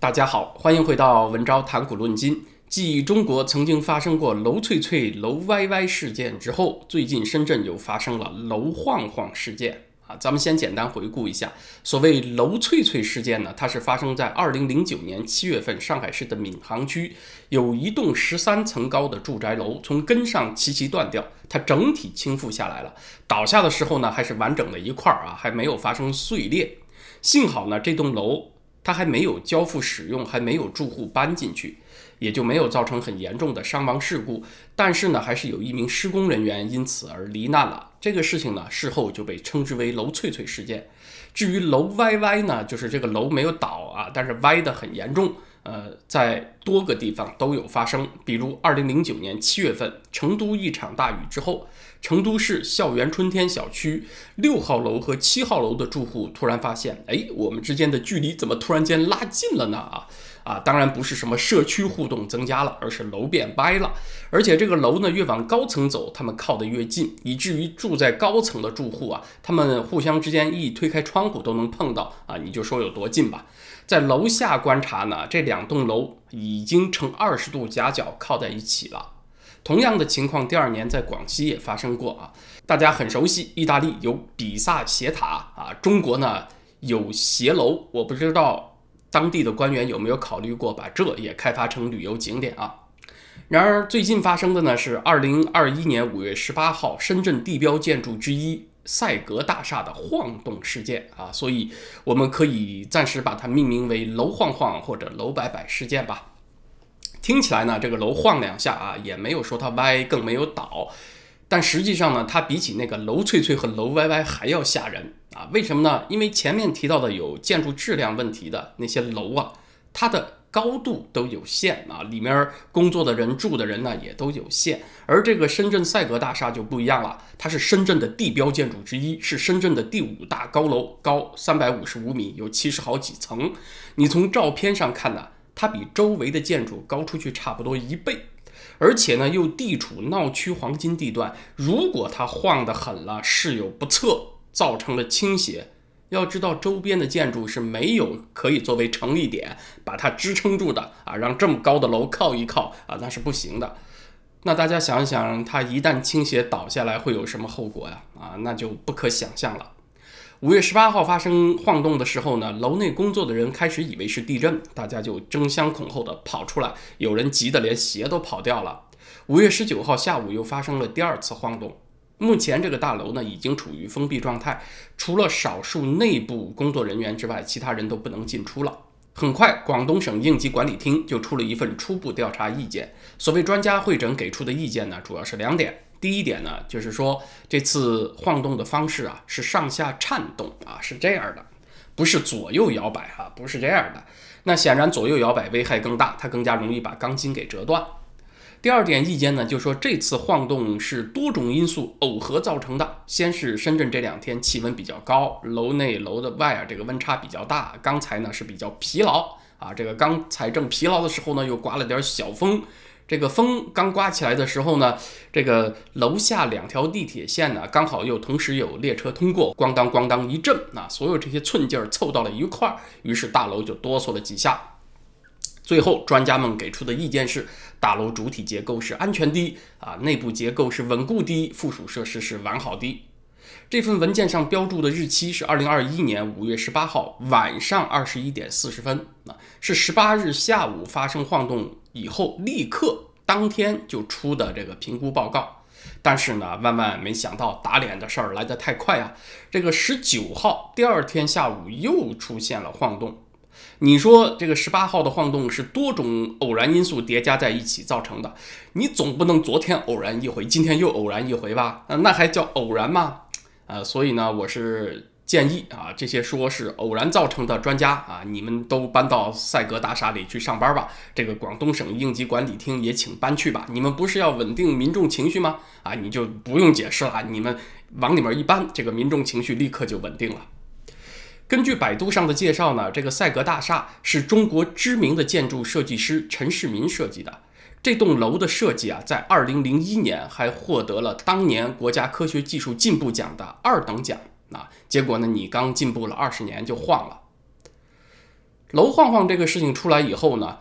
大家好，欢迎回到文昭谈古论今。继中国曾经发生过楼脆脆、楼歪歪事件之后，最近深圳又发生了楼晃晃事件啊。咱们先简单回顾一下，所谓楼脆脆事件呢，它是发生在二零零九年七月份，上海市的闵行区有一栋十三层高的住宅楼从根上齐齐断掉，它整体倾覆下来了。倒下的时候呢，还是完整的一块儿啊，还没有发生碎裂。幸好呢，这栋楼。它还没有交付使用，还没有住户搬进去，也就没有造成很严重的伤亡事故。但是呢，还是有一名施工人员因此而罹难了。这个事情呢，事后就被称之为“楼脆脆事件”。至于楼歪歪呢，就是这个楼没有倒啊，但是歪得很严重。呃，在多个地方都有发生，比如二零零九年七月份，成都一场大雨之后，成都市校园春天小区六号楼和七号楼的住户突然发现，哎，我们之间的距离怎么突然间拉近了呢？啊啊，当然不是什么社区互动增加了，而是楼变歪了。而且这个楼呢，越往高层走，他们靠得越近，以至于住在高层的住户啊，他们互相之间一推开窗户都能碰到啊，你就说有多近吧。在楼下观察呢，这两栋楼已经呈二十度夹角靠在一起了。同样的情况，第二年在广西也发生过啊。大家很熟悉，意大利有比萨斜塔啊，中国呢有斜楼。我不知道当地的官员有没有考虑过把这也开发成旅游景点啊。然而最近发生的呢是二零二一年五月十八号，深圳地标建筑之一。赛格大厦的晃动事件啊，所以我们可以暂时把它命名为“楼晃晃”或者“楼摆摆”事件吧。听起来呢，这个楼晃两下啊，也没有说它歪，更没有倒。但实际上呢，它比起那个楼脆脆和楼歪歪还要吓人啊！为什么呢？因为前面提到的有建筑质量问题的那些楼啊，它的。高度都有限啊，里面工作的人住的人呢也都有限，而这个深圳赛格大厦就不一样了，它是深圳的地标建筑之一，是深圳的第五大高楼，高三百五十五米，有七十好几层。你从照片上看呢，它比周围的建筑高出去差不多一倍，而且呢又地处闹区黄金地段，如果它晃得狠了，事有不测，造成了倾斜。要知道，周边的建筑是没有可以作为承力点把它支撑住的啊，让这么高的楼靠一靠啊，那是不行的。那大家想一想，它一旦倾斜倒下来会有什么后果呀？啊，那就不可想象了。五月十八号发生晃动的时候呢，楼内工作的人开始以为是地震，大家就争相恐后的跑出来，有人急得连鞋都跑掉了。五月十九号下午又发生了第二次晃动。目前这个大楼呢已经处于封闭状态，除了少数内部工作人员之外，其他人都不能进出了。很快，广东省应急管理厅就出了一份初步调查意见。所谓专家会诊给出的意见呢，主要是两点。第一点呢，就是说这次晃动的方式啊是上下颤动啊，是这样的，不是左右摇摆哈，不是这样的。那显然左右摇摆危害更大，它更加容易把钢筋给折断。第二点意见呢，就是说这次晃动是多种因素耦合造成的。先是深圳这两天气温比较高，楼内楼的外啊这个温差比较大，钢材呢是比较疲劳啊。这个钢材正疲劳的时候呢，又刮了点小风。这个风刚刮起来的时候呢，这个楼下两条地铁线呢，刚好又同时有列车通过，咣当咣当一震，啊所有这些寸劲儿凑到了一块儿，于是大楼就哆嗦了几下。最后，专家们给出的意见是：大楼主体结构是安全的啊，内部结构是稳固的，附属设施是完好的。这份文件上标注的日期是二零二一年五月十八号晚上二十一点四十分啊，是十八日下午发生晃动以后立刻当天就出的这个评估报告。但是呢，万万没想到打脸的事儿来得太快啊！这个十九号第二天下午又出现了晃动。你说这个十八号的晃动是多种偶然因素叠加在一起造成的，你总不能昨天偶然一回，今天又偶然一回吧？那还叫偶然吗？呃，所以呢，我是建议啊，这些说是偶然造成的专家啊，你们都搬到赛格大厦里去上班吧。这个广东省应急管理厅也请搬去吧。你们不是要稳定民众情绪吗？啊，你就不用解释了，你们往里面一搬，这个民众情绪立刻就稳定了。根据百度上的介绍呢，这个赛格大厦是中国知名的建筑设计师陈世民设计的。这栋楼的设计啊，在二零零一年还获得了当年国家科学技术进步奖的二等奖啊。结果呢，你刚进步了二十年就晃了。楼晃晃这个事情出来以后呢，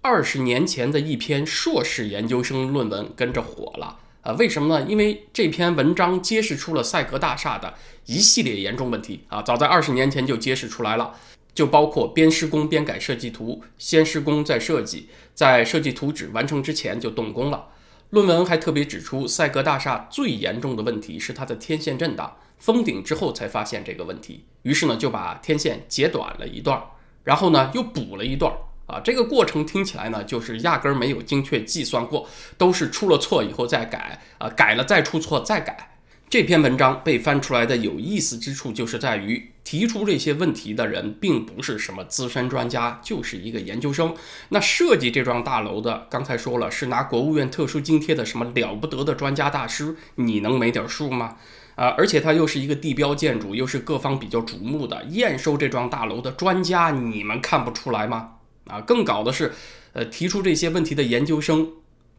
二十年前的一篇硕士研究生论文跟着火了啊？为什么呢？因为这篇文章揭示出了赛格大厦的一系列严重问题啊，早在二十年前就揭示出来了，就包括边施工边改设计图，先施工再设计，在设计图纸完成之前就动工了。论文还特别指出，赛格大厦最严重的问题是它的天线震荡，封顶之后才发现这个问题，于是呢就把天线截短了一段。然后呢，又补了一段啊，这个过程听起来呢，就是压根儿没有精确计算过，都是出了错以后再改啊，改了再出错再改。这篇文章被翻出来的有意思之处，就是在于提出这些问题的人并不是什么资深专家，就是一个研究生。那设计这幢大楼的，刚才说了是拿国务院特殊津贴的什么了不得的专家大师，你能没点数吗？啊，而且它又是一个地标建筑，又是各方比较瞩目的验收这幢大楼的专家，你们看不出来吗？啊，更搞的是，呃，提出这些问题的研究生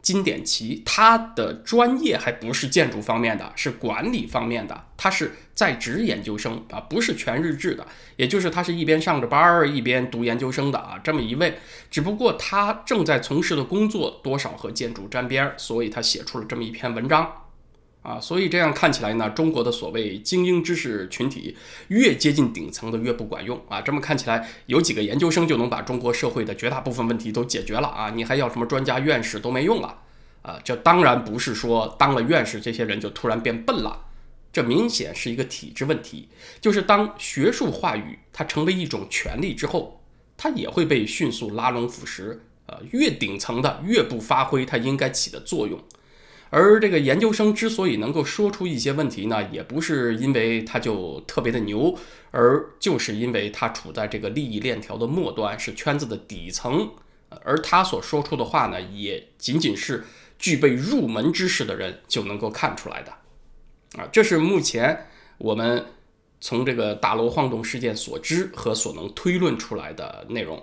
金典奇，他的专业还不是建筑方面的，是管理方面的，他是在职研究生啊，不是全日制的，也就是他是一边上着班儿一边读研究生的啊，这么一位，只不过他正在从事的工作多少和建筑沾边儿，所以他写出了这么一篇文章。啊，所以这样看起来呢，中国的所谓精英知识群体越接近顶层的越不管用啊。这么看起来，有几个研究生就能把中国社会的绝大部分问题都解决了啊？你还要什么专家院士都没用了啊？这当然不是说当了院士这些人就突然变笨了，这明显是一个体制问题。就是当学术话语它成为一种权利之后，它也会被迅速拉拢腐蚀。呃，越顶层的越不发挥它应该起的作用。而这个研究生之所以能够说出一些问题呢，也不是因为他就特别的牛，而就是因为他处在这个利益链条的末端，是圈子的底层，而他所说出的话呢，也仅仅是具备入门知识的人就能够看出来的。啊，这是目前我们从这个大楼晃动事件所知和所能推论出来的内容。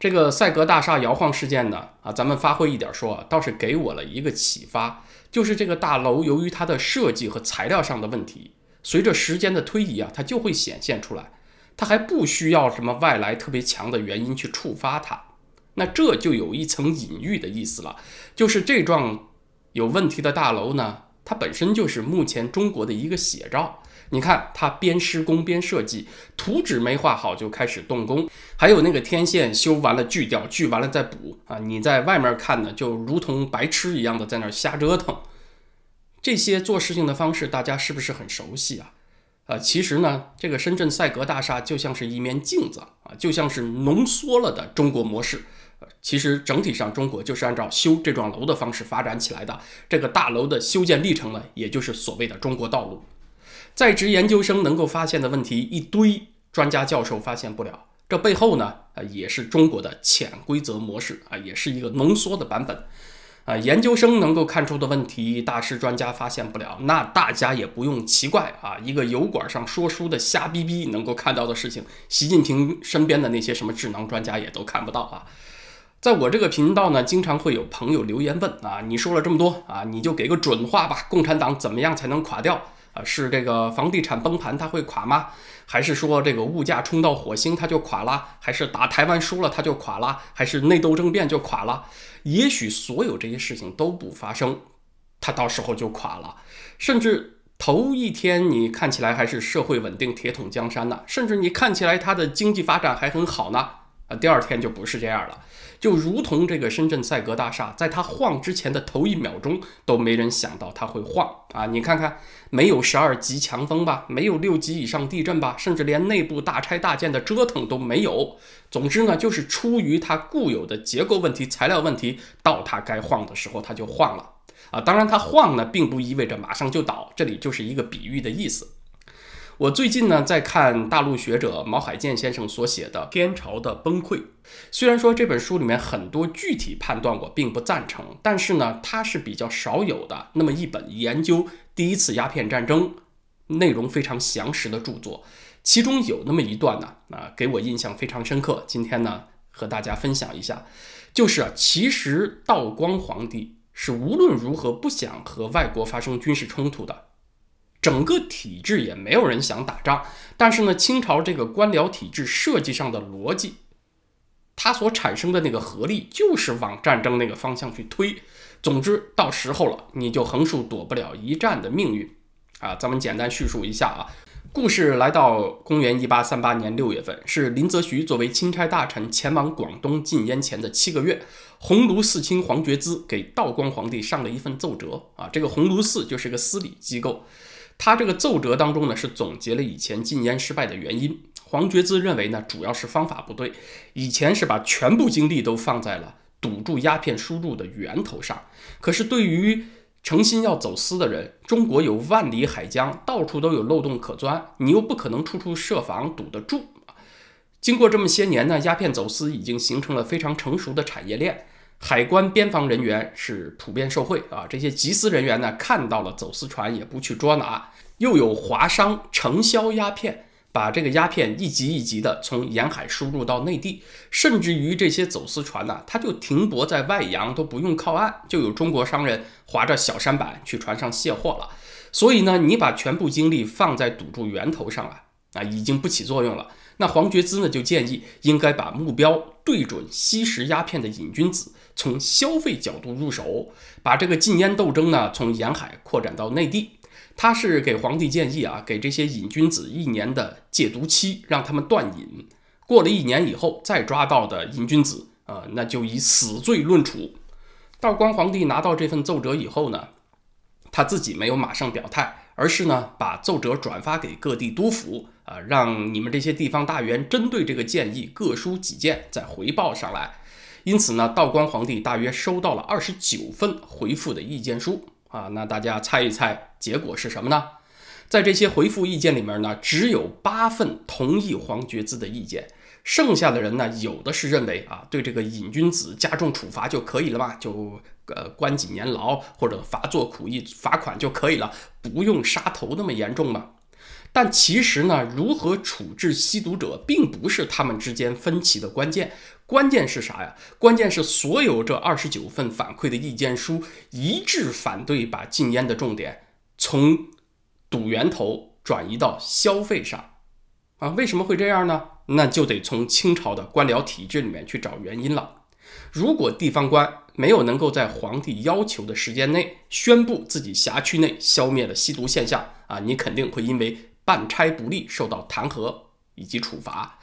这个赛格大厦摇晃事件呢，啊，咱们发挥一点说，倒是给我了一个启发，就是这个大楼由于它的设计和材料上的问题，随着时间的推移啊，它就会显现出来，它还不需要什么外来特别强的原因去触发它，那这就有一层隐喻的意思了，就是这幢有问题的大楼呢，它本身就是目前中国的一个写照。你看，他边施工边设计，图纸没画好就开始动工，还有那个天线修完了锯掉，锯完了再补啊！你在外面看呢，就如同白痴一样的在那儿瞎折腾。这些做事情的方式，大家是不是很熟悉啊？啊，其实呢，这个深圳赛格大厦就像是一面镜子啊，就像是浓缩了的中国模式。其实整体上，中国就是按照修这幢楼的方式发展起来的。这个大楼的修建历程呢，也就是所谓的中国道路。在职研究生能够发现的问题一堆，专家教授发现不了。这背后呢，啊，也是中国的潜规则模式啊，也是一个浓缩的版本。啊，研究生能够看出的问题，大师专家发现不了，那大家也不用奇怪啊。一个油管上说书的瞎逼逼能够看到的事情，习近平身边的那些什么智囊专家也都看不到啊。在我这个频道呢，经常会有朋友留言问啊，你说了这么多啊，你就给个准话吧，共产党怎么样才能垮掉？啊，是这个房地产崩盘它会垮吗？还是说这个物价冲到火星它就垮了？还是打台湾输了它就垮了？还是内斗政变就垮了？也许所有这些事情都不发生，它到时候就垮了。甚至头一天你看起来还是社会稳定、铁桶江山呢，甚至你看起来它的经济发展还很好呢。啊，第二天就不是这样了。就如同这个深圳赛格大厦，在它晃之前的头一秒钟，都没人想到它会晃啊！你看看，没有十二级强风吧，没有六级以上地震吧，甚至连内部大拆大建的折腾都没有。总之呢，就是出于它固有的结构问题、材料问题，到它该晃的时候，它就晃了啊！当然，它晃呢，并不意味着马上就倒，这里就是一个比喻的意思。我最近呢在看大陆学者毛海建先生所写的《天朝的崩溃》，虽然说这本书里面很多具体判断我并不赞成，但是呢，它是比较少有的那么一本研究第一次鸦片战争内容非常详实的著作。其中有那么一段呢，啊，给我印象非常深刻。今天呢，和大家分享一下，就是啊，其实道光皇帝是无论如何不想和外国发生军事冲突的。整个体制也没有人想打仗，但是呢，清朝这个官僚体制设计上的逻辑，它所产生的那个合力就是往战争那个方向去推。总之，到时候了，你就横竖躲不了一战的命运啊！咱们简单叙述一下啊。故事来到公元一八三八年六月份，是林则徐作为钦差大臣前往广东禁烟前的七个月。鸿胪寺卿黄觉滋给道光皇帝上了一份奏折啊，这个鸿胪寺就是个司礼机构。他这个奏折当中呢，是总结了以前禁烟失败的原因。黄觉滋认为呢，主要是方法不对，以前是把全部精力都放在了堵住鸦片输入的源头上，可是对于诚心要走私的人，中国有万里海疆，到处都有漏洞可钻，你又不可能处处设防堵得住经过这么些年呢，鸦片走私已经形成了非常成熟的产业链，海关边防人员是普遍受贿啊。这些缉私人员呢，看到了走私船也不去捉拿，又有华商承销鸦片。把这个鸦片一级一级的从沿海输入到内地，甚至于这些走私船呢，它就停泊在外洋，都不用靠岸，就有中国商人划着小舢板去船上卸货了。所以呢，你把全部精力放在堵住源头上啊，啊，已经不起作用了。那黄觉滋呢，就建议应该把目标对准吸食鸦片的瘾君子，从消费角度入手，把这个禁烟斗争呢，从沿海扩展到内地。他是给皇帝建议啊，给这些瘾君子一年的戒毒期，让他们断瘾。过了一年以后，再抓到的瘾君子，呃，那就以死罪论处。道光皇帝拿到这份奏折以后呢，他自己没有马上表态，而是呢把奏折转发给各地督府，啊，让你们这些地方大员针对这个建议各抒己见，再回报上来。因此呢，道光皇帝大约收到了二十九份回复的意见书。啊，那大家猜一猜结果是什么呢？在这些回复意见里面呢，只有八份同意黄觉滋的意见，剩下的人呢，有的是认为啊，对这个瘾君子加重处罚就可以了吧，就呃关几年牢或者罚做苦役罚款就可以了，不用杀头那么严重嘛。但其实呢，如何处置吸毒者，并不是他们之间分歧的关键。关键是啥呀？关键是所有这二十九份反馈的意见书一致反对把禁烟的重点从赌源头转移到消费上啊？为什么会这样呢？那就得从清朝的官僚体制里面去找原因了。如果地方官没有能够在皇帝要求的时间内宣布自己辖区内消灭了吸毒现象啊，你肯定会因为办差不力受到弹劾以及处罚。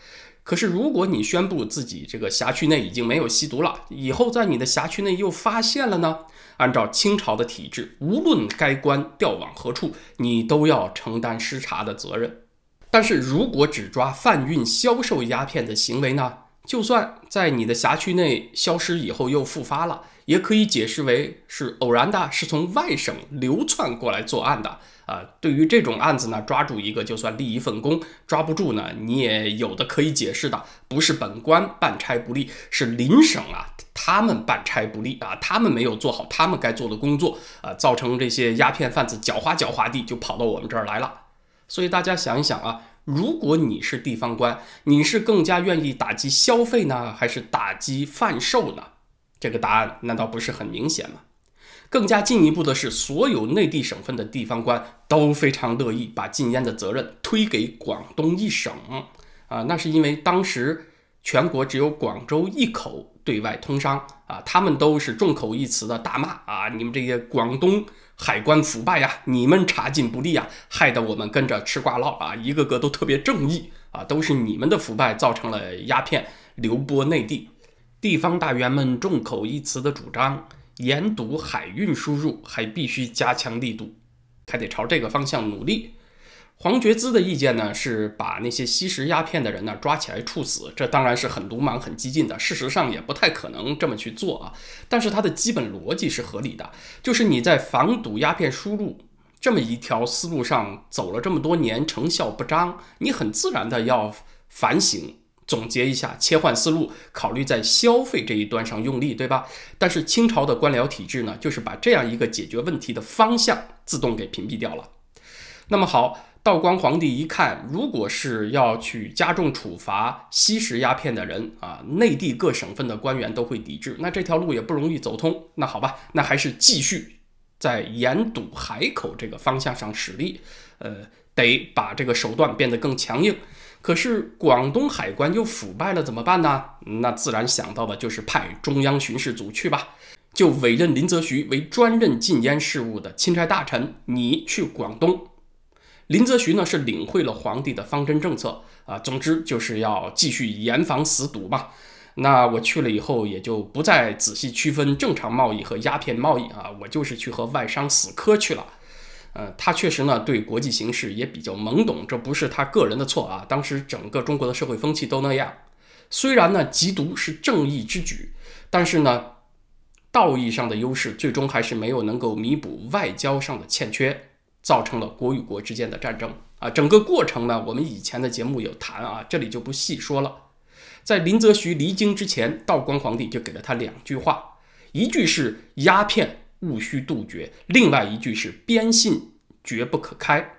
可是，如果你宣布自己这个辖区内已经没有吸毒了，以后在你的辖区内又发现了呢？按照清朝的体制，无论该官调往何处，你都要承担失察的责任。但是如果只抓贩运、销售鸦片的行为呢？就算在你的辖区内消失以后又复发了，也可以解释为是偶然的，是从外省流窜过来作案的啊。对于这种案子呢，抓住一个就算立一份功，抓不住呢，你也有的可以解释的，不是本官办差不力，是邻省啊，他们办差不力啊，他们没有做好他们该做的工作啊，造成这些鸦片贩子狡猾狡猾地就跑到我们这儿来了。所以大家想一想啊。如果你是地方官，你是更加愿意打击消费呢，还是打击贩售呢？这个答案难道不是很明显吗？更加进一步的是，所有内地省份的地方官都非常乐意把禁烟的责任推给广东一省啊，那是因为当时全国只有广州一口对外通商啊，他们都是众口一词的大骂啊，你们这些广东。海关腐败呀，你们查禁不力呀，害得我们跟着吃瓜唠啊，一个个都特别正义啊，都是你们的腐败造成了鸦片流播内地。地方大员们众口一词的主张，严堵海运输入，还必须加强力度，还得朝这个方向努力。黄觉滋的意见呢，是把那些吸食鸦片的人呢抓起来处死，这当然是很鲁莽、很激进的。事实上也不太可能这么去做啊。但是它的基本逻辑是合理的，就是你在防堵鸦片输入这么一条思路上走了这么多年，成效不彰，你很自然的要反省、总结一下，切换思路，考虑在消费这一端上用力，对吧？但是清朝的官僚体制呢，就是把这样一个解决问题的方向自动给屏蔽掉了。那么好。道光皇帝一看，如果是要去加重处罚吸食鸦片的人啊，内地各省份的官员都会抵制，那这条路也不容易走通。那好吧，那还是继续在严堵海口这个方向上使力，呃，得把这个手段变得更强硬。可是广东海关又腐败了，怎么办呢？那自然想到的就是派中央巡视组去吧，就委任林则徐为专任禁烟事务的钦差大臣，你去广东。林则徐呢是领会了皇帝的方针政策啊，总之就是要继续严防死堵嘛。那我去了以后，也就不再仔细区分正常贸易和鸦片贸易啊，我就是去和外商死磕去了。呃，他确实呢对国际形势也比较懵懂，这不是他个人的错啊。当时整个中国的社会风气都那样。虽然呢缉毒是正义之举，但是呢道义上的优势最终还是没有能够弥补外交上的欠缺，造成了国与国之间的战争啊。整个过程呢，我们以前的节目有谈啊，这里就不细说了。在林则徐离京之前，道光皇帝就给了他两句话，一句是鸦片务须杜绝，另外一句是边信绝不可开。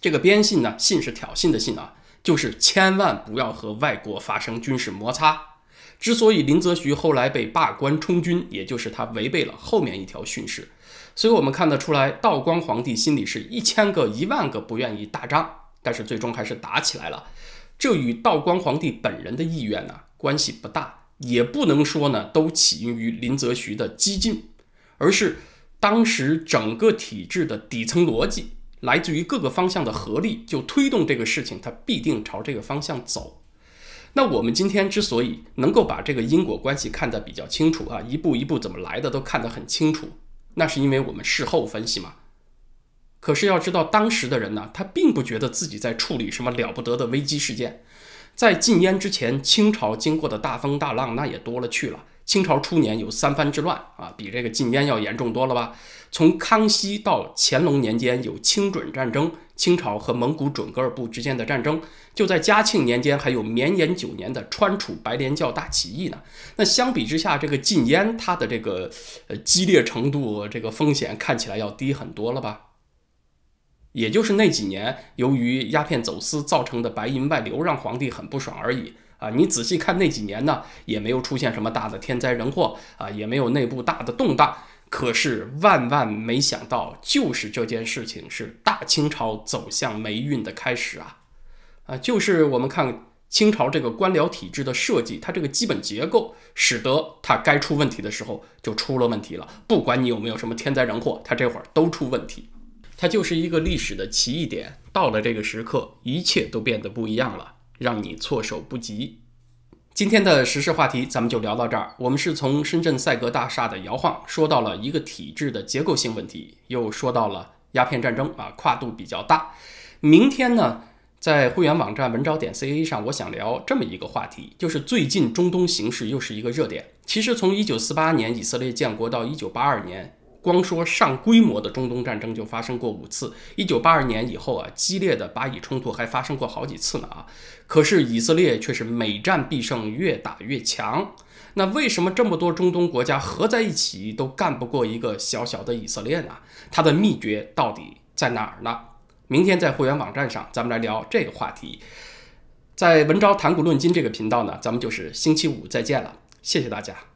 这个边信呢，信是挑衅的信啊，就是千万不要和外国发生军事摩擦。之所以林则徐后来被罢官充军，也就是他违背了后面一条训示。所以我们看得出来，道光皇帝心里是一千个一万个不愿意打仗，但是最终还是打起来了。这与道光皇帝本人的意愿呢关系不大，也不能说呢都起因于林则徐的激进，而是当时整个体制的底层逻辑，来自于各个方向的合力，就推动这个事情它必定朝这个方向走。那我们今天之所以能够把这个因果关系看得比较清楚啊，一步一步怎么来的都看得很清楚，那是因为我们事后分析嘛。可是要知道，当时的人呢，他并不觉得自己在处理什么了不得的危机事件。在禁烟之前，清朝经过的大风大浪那也多了去了。清朝初年有三藩之乱啊，比这个禁烟要严重多了吧？从康熙到乾隆年间有清准战争，清朝和蒙古准噶尔部之间的战争。就在嘉庆年间还有绵延九年的川楚白莲教大起义呢。那相比之下，这个禁烟它的这个呃激烈程度，这个风险看起来要低很多了吧？也就是那几年，由于鸦片走私造成的白银外流，让皇帝很不爽而已啊！你仔细看那几年呢，也没有出现什么大的天灾人祸啊，也没有内部大的动荡。可是万万没想到，就是这件事情是大清朝走向霉运的开始啊！啊，就是我们看清朝这个官僚体制的设计，它这个基本结构，使得它该出问题的时候就出了问题了。不管你有没有什么天灾人祸，它这会儿都出问题。它就是一个历史的奇异点，到了这个时刻，一切都变得不一样了，让你措手不及。今天的时事话题咱们就聊到这儿。我们是从深圳赛格大厦的摇晃说到了一个体制的结构性问题，又说到了鸦片战争啊，跨度比较大。明天呢，在会员网站文昭点 ca 上，我想聊这么一个话题，就是最近中东形势又是一个热点。其实从1948年以色列建国到1982年。光说上规模的中东战争就发生过五次，一九八二年以后啊，激烈的巴以冲突还发生过好几次呢啊。可是以色列却是每战必胜，越打越强。那为什么这么多中东国家合在一起都干不过一个小小的以色列呢？它的秘诀到底在哪儿呢？明天在会员网站上，咱们来聊这个话题。在文昭谈古论今这个频道呢，咱们就是星期五再见了，谢谢大家。